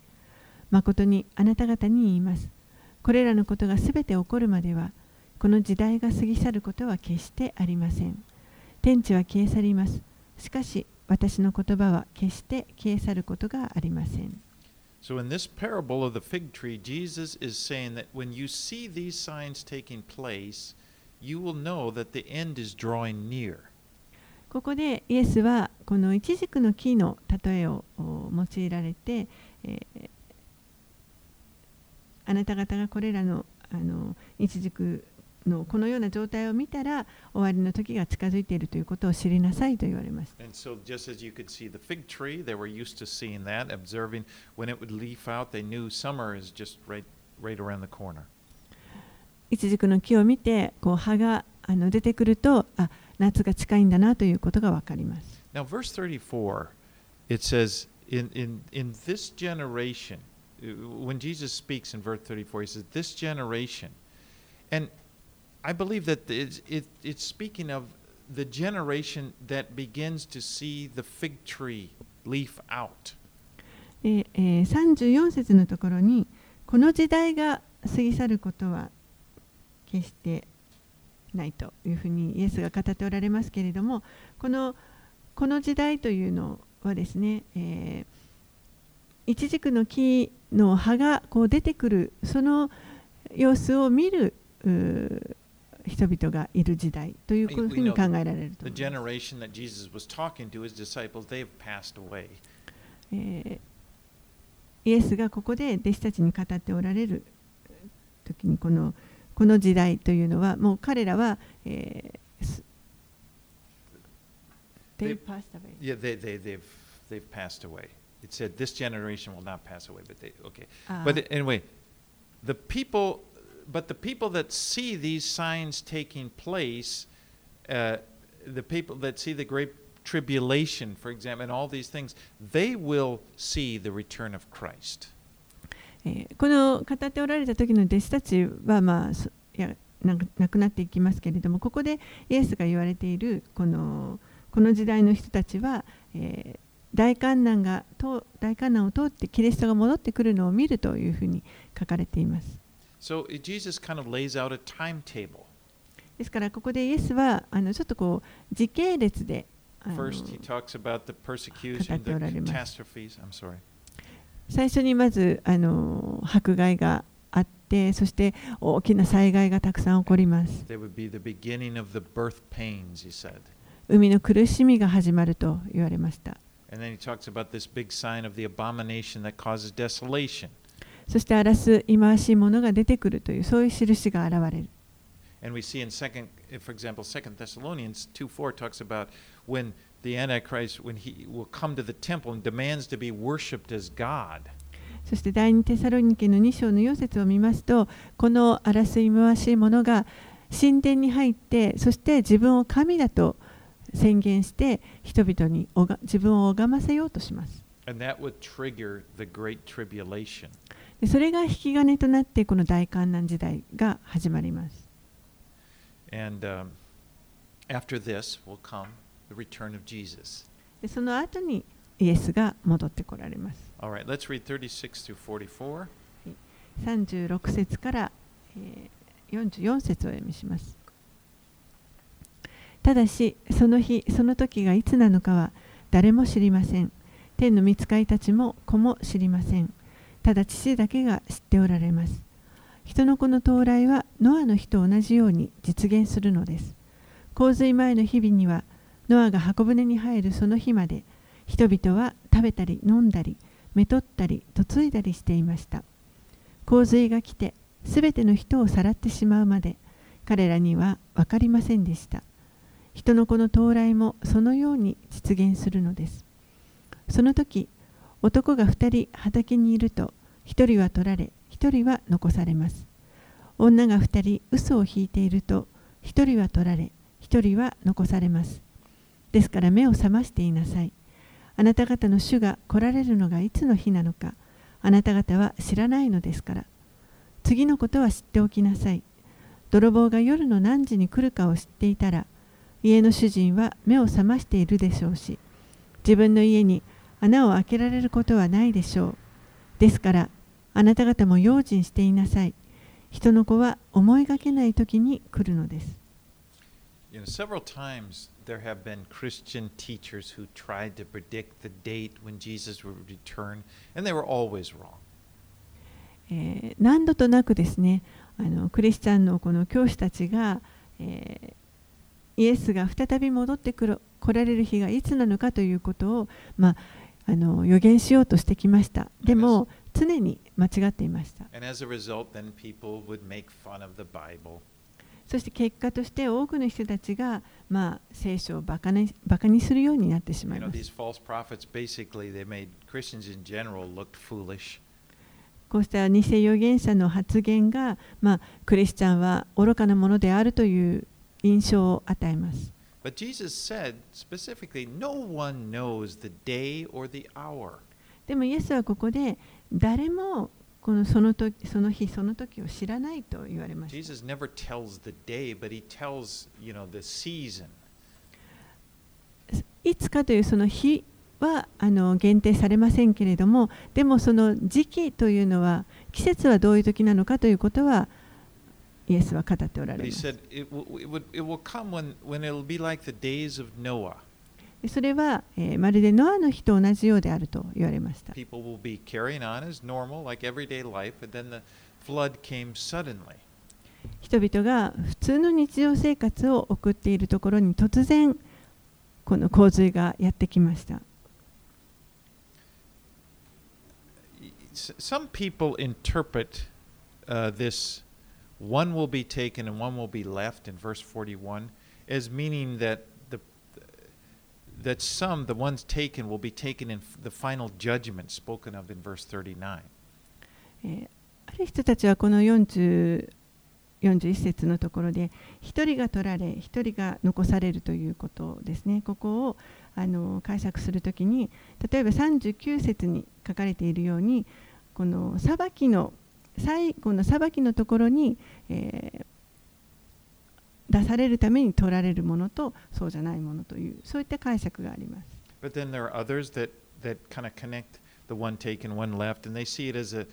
誠にあなた方に言います。これらのことがすべて起こるまではこの時代が過ぎ去ることは決してありません。天地は消え去ります。しかし私の言葉は決して消え去ることがありません。So, in this parable of the fig tree, Jesus is saying that when you see these signs taking place, you will know that the end is drawing near. ここでイエスはこのイチジクの木の例えを用いられて、あなた方がこれらの,あのジクのこのような状態を見たら終わりの時が近づいているということを知りなさいと言われます。So, tree, 木を見たら終わが近づいていると。夏が近いんだなということがわかります。Now, verse 34, it says, in, in, in this generation, uh, when Jesus speaks in verse 34, he says, This generation. And I believe that it's, it, it's speaking of the generation that begins to see the fig tree leaf out. でえー34節のところにこの時代が過ぎ去ることは決してないというふうにイエスが語っておられますけれどもこのこの時代というのはですね、えー、イチジクの木の葉がこう出てくるその様子を見る人々がいる時代というふうに考えられると.えーイエスがここで弟子たちに語っておられる時にこのこの時代というのはもう彼らは、えーす They They- passed away. Yeah, they, they, they've, they've passed away. It said this generation will not pass away, but they, okay. あー But anyway, the people, but the people that see these signs taking place, uh, the people that see the great tribulation, for example, and all these things, they will see the return of Christ. えーこの語っておられた時の弟子たちは、まあ、やなくなくなっていきますけれどもここでイエスが言われているこのこの時代の人たちは、えー大観難がと大観難を通ってキリストが戻ってくるのを見るというふうに書かれています。So Jesus kind of lays out a timetable. ですからここでイエスはあのちょっとこう時系列で First, he talks about the persecution, the catastrophes. I'm sorry. 最初にまずあの迫害があってそして大きな災害がたくさん起こります。海の苦しみが始まると言われました。そして荒らす忌まわしいものが出てくるというそういう印が現れる。The Antichrist, when he will come to the temple and demands to be worshipped as God. そして第二テサロニケの2章の4節を見ますとこの荒らす忌まわしいものが神殿に入ってそして自分を神だと宣言して人々におが自分を拝ませようとします。それが引き金となってこの大観難時代が始まります。And um, after this will come the return of Jesus. でその後にイエスが戻ってこられます。All right, let's read 36 through 44. 36節から、えー44節をお読みします。ただし、その日、その時がいつなのかは誰も知りません。天の御使いたちも子も知りません。ただ父だけが知っておられます。人の子の到来はノアの日と同じように実現するのです洪水前の日々にはノアが箱舟に入るその日まで人々は食べたり飲んだりめとったり嫁いだりしていました。洪水が来てすべての人をさらってしまうまで彼らには分かりませんでした。人の子の到来もそのように実現するのです。その時男が2人畑にいると1人は取られ1人は残されます。女が2人嘘を引いていると1人は取られ1人は残されます。ですから目を覚ましていなさい。あなた方の主が来られるのがいつの日なのかあなた方は知らないのですから。次のことは知っておきなさい。泥棒が夜の何時に来るかを知っていたら家の主人は目を覚ましているでしょうし自分の家に穴を開けられることはないでしょう。ですからあなた方も用心していなさい。人の子は思いがけない時に来るのです。You know, there have been Christian teachers who tried to predict the date when Jesus would return, and they were always wrong. えー何度となくですねあのクリスチャンのこの教師たちが、えーイエスが再び戻ってくる来られる日がいつなのかということを、まあ、あの予言しようとしてきましたでも常に間違っていました And as a result, then people would make fun of the Bible. そして結果として多くの人たちが、まあ、聖書をバカ,バカにするようになってしまいます。こうした偽預言者の発言が、ま、クリスチャンは愚かなものであるという印象を与えます。でも、イエスはここで誰もこのその時その日その時を知らないと言われました。いつかというその日はあの限定されませんけれども、でもその時期というのは季節はどういう時なのかということはイエスは語っておられます。でそれは、えーまるでノアの日と同じようであると言われました People will be carrying on as normal, like everyday life, and then the flood came suddenly. 人々が普通の日常生活を送っているところに突然この洪水がやってきました Some people interpret uh, this one will be taken and one will be left in verse 41 as meaning that that some, the ones taken, will be taken in the final judgment spoken of in verse 39. ある人たちはこの40 41節のところで1人が取られ1人が残されるということですねここをあの解釈するときに例えば39節に書かれているようにこの裁きの最後の裁きのところに、えー出されるために取られるものとそうじゃないものというそういった解釈があります。But then there are others that, that kind of connect the one taken, one left, and they see it as a,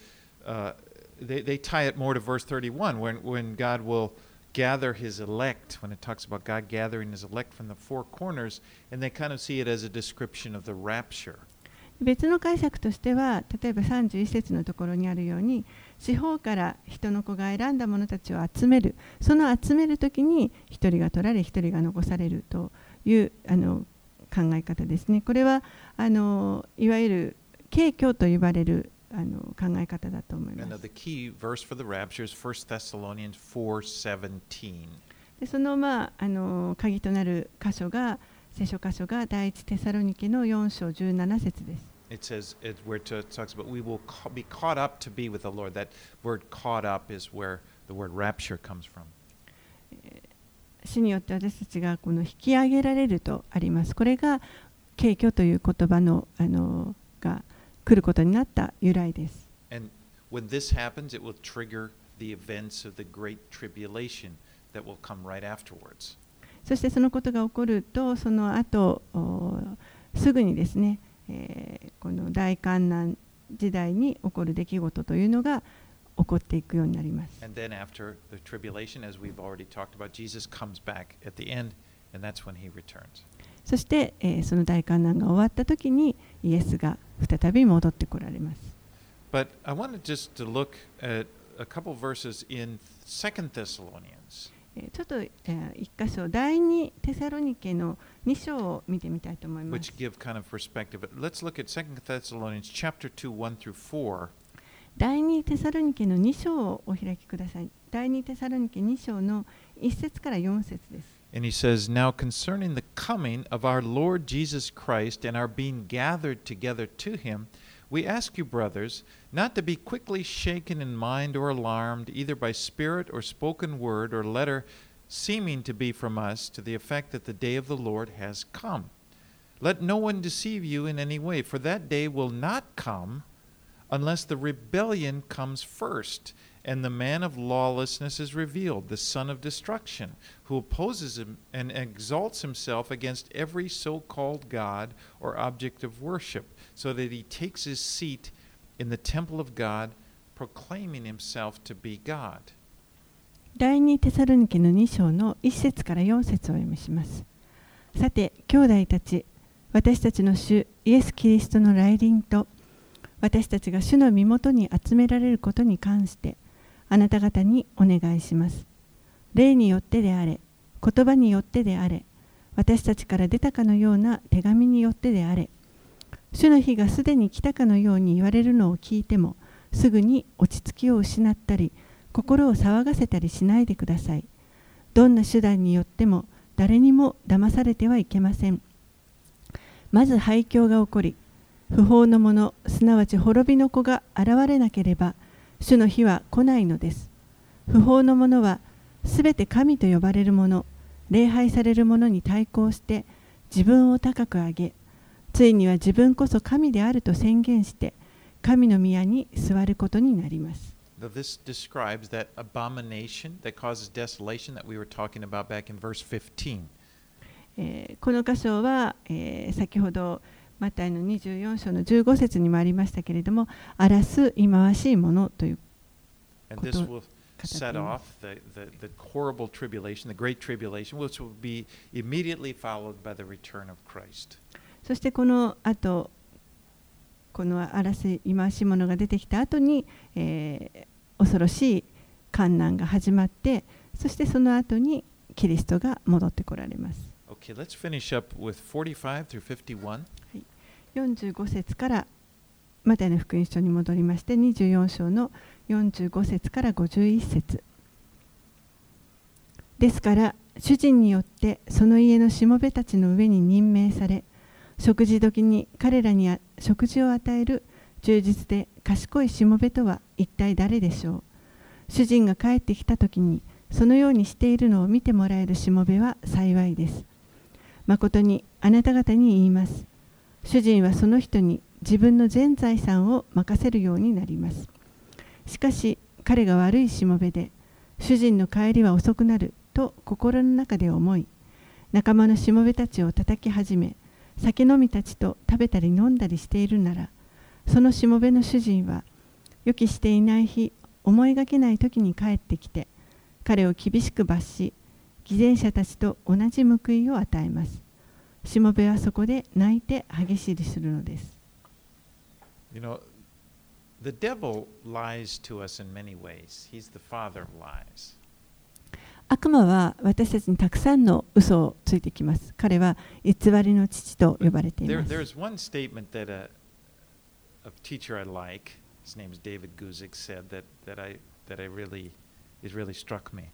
uh, they, they tie it more to verse 31 when, when God will gather his elect, when it talks about God gathering his elect from the four corners, and they kind of see it as a description of the rapture. 別の解釈としては例えば31節のところにあるように四方から人の子が選んだ者たちを集める。その集める時に1人が取られ1人が残されるというあの考え方ですね。これはあのいわゆる景挙と呼ばれるあの考え方だと思いま uh, す the key verse for the rapture is 1 Thessalonians 4:17. でその,、まあ、あの鍵となる箇所が聖書箇所が第一テサロニケの4章17節です It says it, where it talks about we will ca- be caught up to be with the Lord. That word "caught up" is where the word rapture comes from. 主によって私たちがこの引き上げられるとあります。これが敬虚という言葉のあのが来ることになった由来です。And when this happens, it will trigger the events of the great tribulation that will come right afterwards. そしてそのことが起こると、その後おすぐにですね、えーこの大観難時代に起こる出来事というのが起こっていくようになります。And then after the tribulation, as we've already talked about, Jesus comes back at the end, and that's when he returns. そして、えーその大観難が終わった時にイエスが再び戻ってこられます。But I wanted just to look at a couple verses in Second Thessalonians. えーちょっと、えー一箇所第二テサロニケの2章を見てみたいと思います kind of perspective. But let's look at Second Thessalonians chapter 2, 1 through 4. 第二テサロニケの2章をお開きください。第二テサロニケ2章の1節から4節です。And he says, Now concerning the coming of our Lord Jesus Christ and our being gathered together to him, we ask you, brothers, not to be quickly shaken in mind or alarmed, either by spirit or spoken word or letter seeming to be from us, to the effect that the day of the Lord has come. Let no one deceive you in any way, for that day will not come unless the rebellion comes first and the man of lawlessness is revealed, the son of destruction, who opposes him and exalts himself against every so called God or object of worship, so that he takes his seat in the temple of God, proclaiming himself to be God. 第二テサロニケの2章の1節から4節をお読みします。さて、兄弟たち、私たちの主イエス・キリストの来臨と、私たちが主の身元に集められることに関して、 あなた方にお願いします。霊によってであれ、言葉によってであれ、私たちから出たかのような手紙によってであれ、主の日がすでに来たかのように言われるのを聞いても、すぐに落ち着きを失ったり、心を騒がせたりしないでください。どんな手段によっても誰にも騙されてはいけません。まず廃墟が起こり、不法の者、すなわち滅びの子が現れなければ、主の日は来ないのです。不法の者は、すべて神と呼ばれる者、礼拝される者に対抗して、自分を高く上げ、ついには自分こそ神であると宣言して、神の宮に座ることになります。Now, this describes that abomination that causes desolation that we were talking about back in verse 15. えーこの箇所は、えー先ほどマタイの24章の15節にもありましたけれども、あらす忌まわしいものという。そしてこの後、このあらす忌まわしいものが出てきた後に、恐ろしい観難が始まって、そしてその後にキリストが戻ってこられます。45節からマタイの福音書に戻りまして24章の45節から51節。ですから主人によってその家のしもべたちの上に任命され食事時に彼らに食事を与える忠実で賢いしもべとは一体誰でしょう。主人が帰ってきた時にそのようにしているのを見てもらえるしもべは幸いです。誠にあなた方に言います。主人はその人に自分の全財産を任せるようになります。しかし彼が悪いしもべで主人の帰りは遅くなると心の中で思い仲間のしもべたちを叩き始め酒飲みたちと食べたり飲んだりしているならそのしもべの主人は予期していない日思いがけない時に帰ってきて彼を厳しく罰し偽善者たちと同じ報いを与えます。しもべはそこで泣いて歯ぎしりするのです。You know, the devil lies to us in many ways. He's the father of lies. 悪魔は私たちにたくさんの嘘をついてきます。彼は偽りの父と呼ばれてい There, ます。there's one statement that a, a teacher I like, his name is David Guzik, said that, that I that I really it really struck me.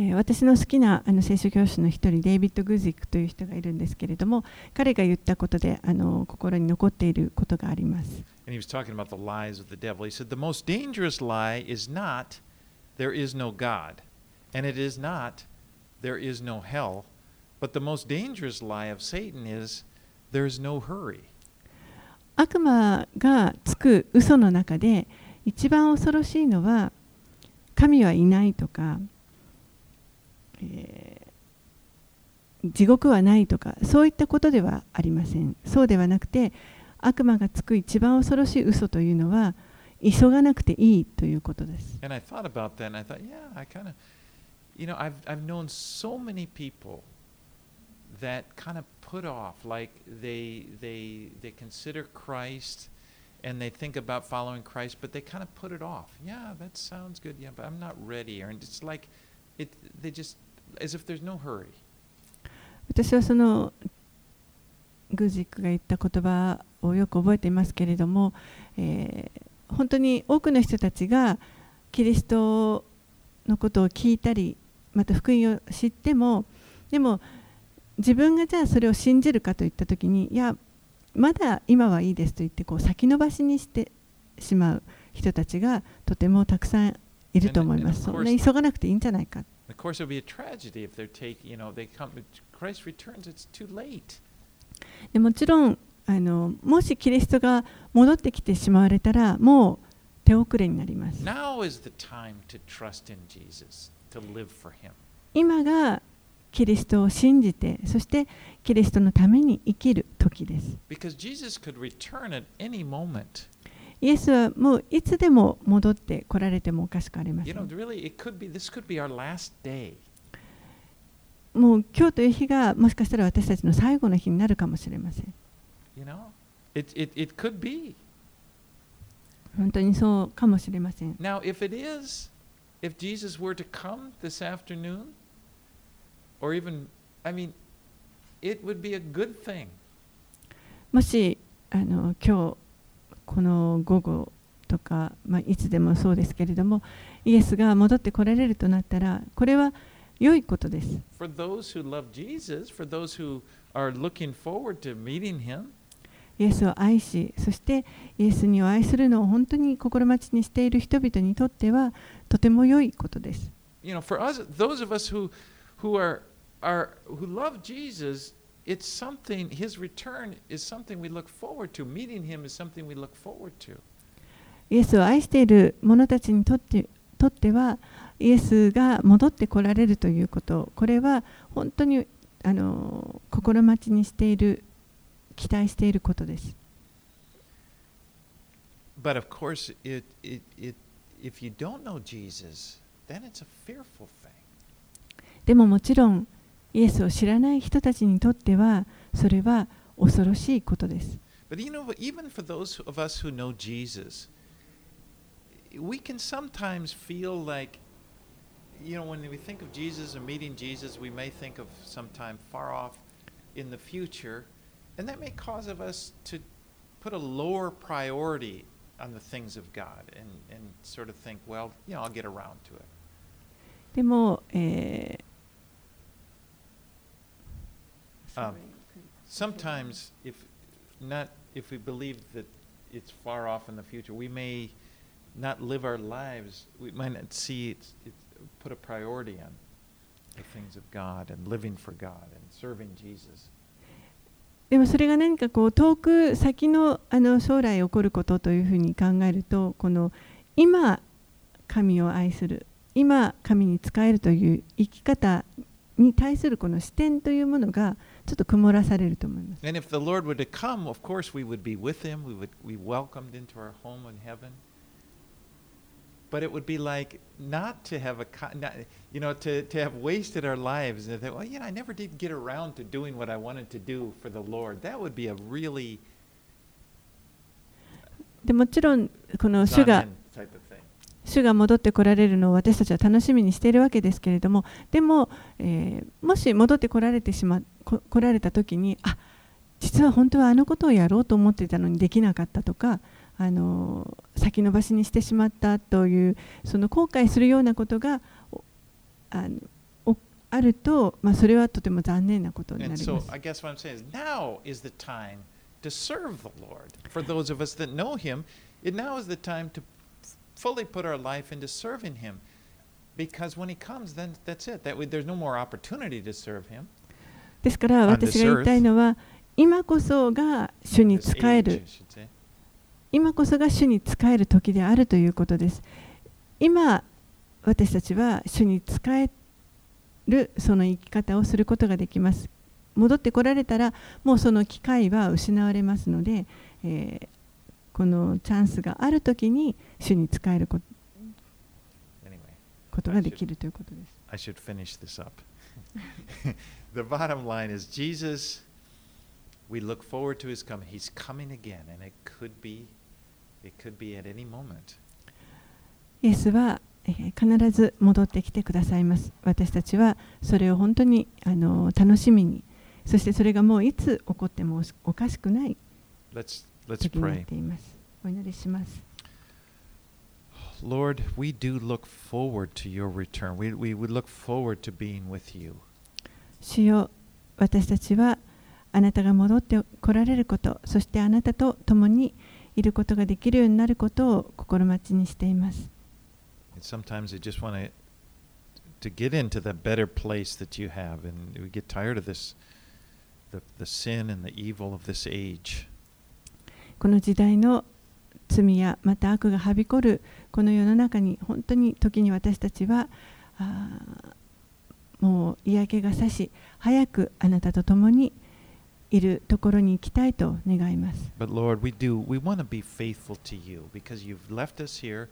えー私の好きなあの聖書教師の一人、デイビッド・グズィックという人がいるんですけれども、彼が言ったことであの心に残っていることがあります。And he was talking about the lies of the devil. He said the most dangerous lie is not there is no God, and it is not there is no hell, but the most dangerous lie of Satan is there is no hurry. 悪魔がつく嘘の中で一番恐ろしいのは神はいないとか、えー地獄はないとかそういったことではありませんそうではなくて悪魔がつく一番恐ろしい嘘というのは急がなくていいということです And I thought about that, and I thought, yeah, I kind of, you know, I've I've known so many people that kind of put off, like they they they consider Christ, and they think about following Christ, but they kind of put it off. Yeah, that sounds good. Yeah, but I'm not ready. Or it's like it. They just as if there's no hurry. 私はそのグジックが言った言葉をよく覚えていますけれども、えー本当に多くの人たちがキリストのことを聞いたりまた福音を知ってもでも自分がじゃあそれを信じるかといった時にいやまだ今はいいですと言ってこう先延ばしにしてしまう人たちがとてもたくさんいると思います。そんな急がなくていいんじゃないか。Of course, it would be a tragedy if they're taking, you know, they come, Christ returns, it's too late. でもちろんあのもしキリストが戻ってきてしまわれたらもう手遅れになります Now is the time to trust in Jesus, to live for Him. 今がキリストを信じてそしてキリストのために生きる時です Because Jesus could return at any moment. イエスはもういつでも戻ってこられてもおかしくありません。もう今日という日がもしかしたら私たちの最後の日になるかもしれません。本当にそうかもしれません。もし、あの今日、この午後とか、ま、いつでもそうですけれども、イエスが戻って来られるとなったら、これは良いことです。Yes イエスを愛し、そしてイエスにを愛するのを本当に心待ちにしている人々にとっては、とても良いことです。イエスを愛している者たちにとっ,てはイエスが戻ってこられるということ。これは本当に心待ちにしている期待していることです。でも、もちろんイエスを知らない人たちにとってはそれは恐ろしいことです。でも、Um, sometimes if not if we believe that it's far off in the future we may not live our lives we might not see it's, it's put a priority on the things of god and living for god and serving jesus でもそれが何かこう遠く先のあの将来起こることというふうに考えるとこの今神を愛する今神に仕えるという生き方に対するこの視点というものがちょっと曇らされると思います。で、もし、ちろん私の人生主が戻ってこられるのを私たちは楽しみにしているわけですけれども、でも、えー、もし戻ってこられてしまった来られた時にあ実は本当はあのことをやろうと思ってたのにできなかったとかあの先延ばしにしてしまったというその後悔するようなことがおあのおあると、まあ、それはとても残念なことになりま so す。I guess what I'm saying is now is the time to serve the Lord. For those of us that know Him, it now is the time to fully put our life into serving Him. Because when He comes, then that's it. That way, there's no more opportunity to serve Him. ですから私が言いたいのは今こそが主に仕える.今こそが主に仕える時であるということです。今、私たちは主に仕えるその生き方をすることができます。戻ってこられたら、もうその機会は失われますので、えーこのチャンスがある時に主に仕えることことができるということです。I should finish this up. the bottom line is Jesus, we look forward to his coming. He's coming again, and it could be It could be at any moment. イエスは、えー必ず戻ってきてくださいます。私たちはそれを本当にあの楽しみに、そしてそれがもういつ起こってもおかしくない Let's let's 時になっ pray. ています。お祈りします。 Lord, we do look forward to your return. We, we would look forward to being with you. 主よ私たちはあなたが戻って来られることそしてあなたと共にいることができるようになることを心待ちにしています sometimes we just want to to get into the better place that you have, and we get tired of this, the the sin and the evil of this age. この時代の罪やまた悪がはびこるこの世の中に本当に時に私たちはもう嫌気がさし早くあなたと共にいるところに行きたいと願います But Lord, we do we want to be faithful to you because you've left us here.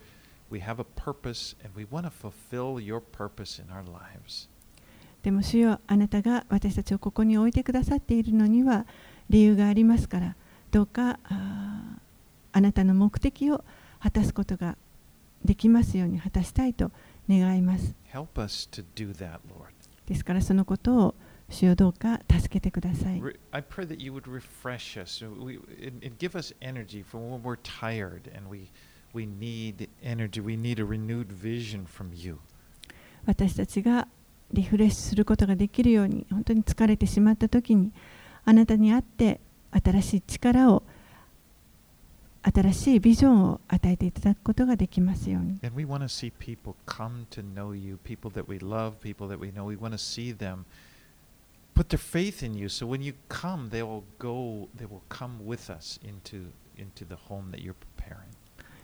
We have a purpose, and we want to fulfill your purpose in our lives. でも主よあなたが私たちをここに置いてくださっているのには理由がありますからどうかあーあなたの目的を果たすことができますように果たしたいと願います Help us to do that, Lord. ですからそのことを主よどうか助けてください。私たちがリフレッシュすることができるように本当に疲れてしまった時にあなたに会って新しい力を。新しいビジョンを与えていただくことができますように。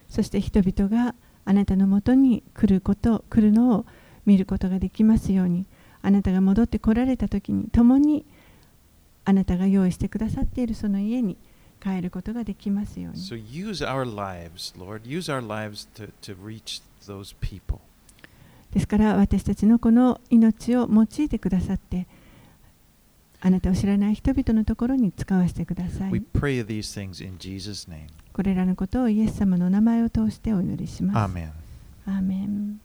そして人々があなたのもとに来ること、来るのを見ることができますように。あなたが戻って来られた時に共にあなたが用意してくださっているその家に。帰ることができますように So use our lives, Lord. Use our lives to, to reach those people. ですから私たちのこの命を用いてくださってあなたを知らない人々のところに使わせてくださ We い pray these things in Jesus' name. これらのことをイエス様の名前を通してお祈りします Amen. アーメン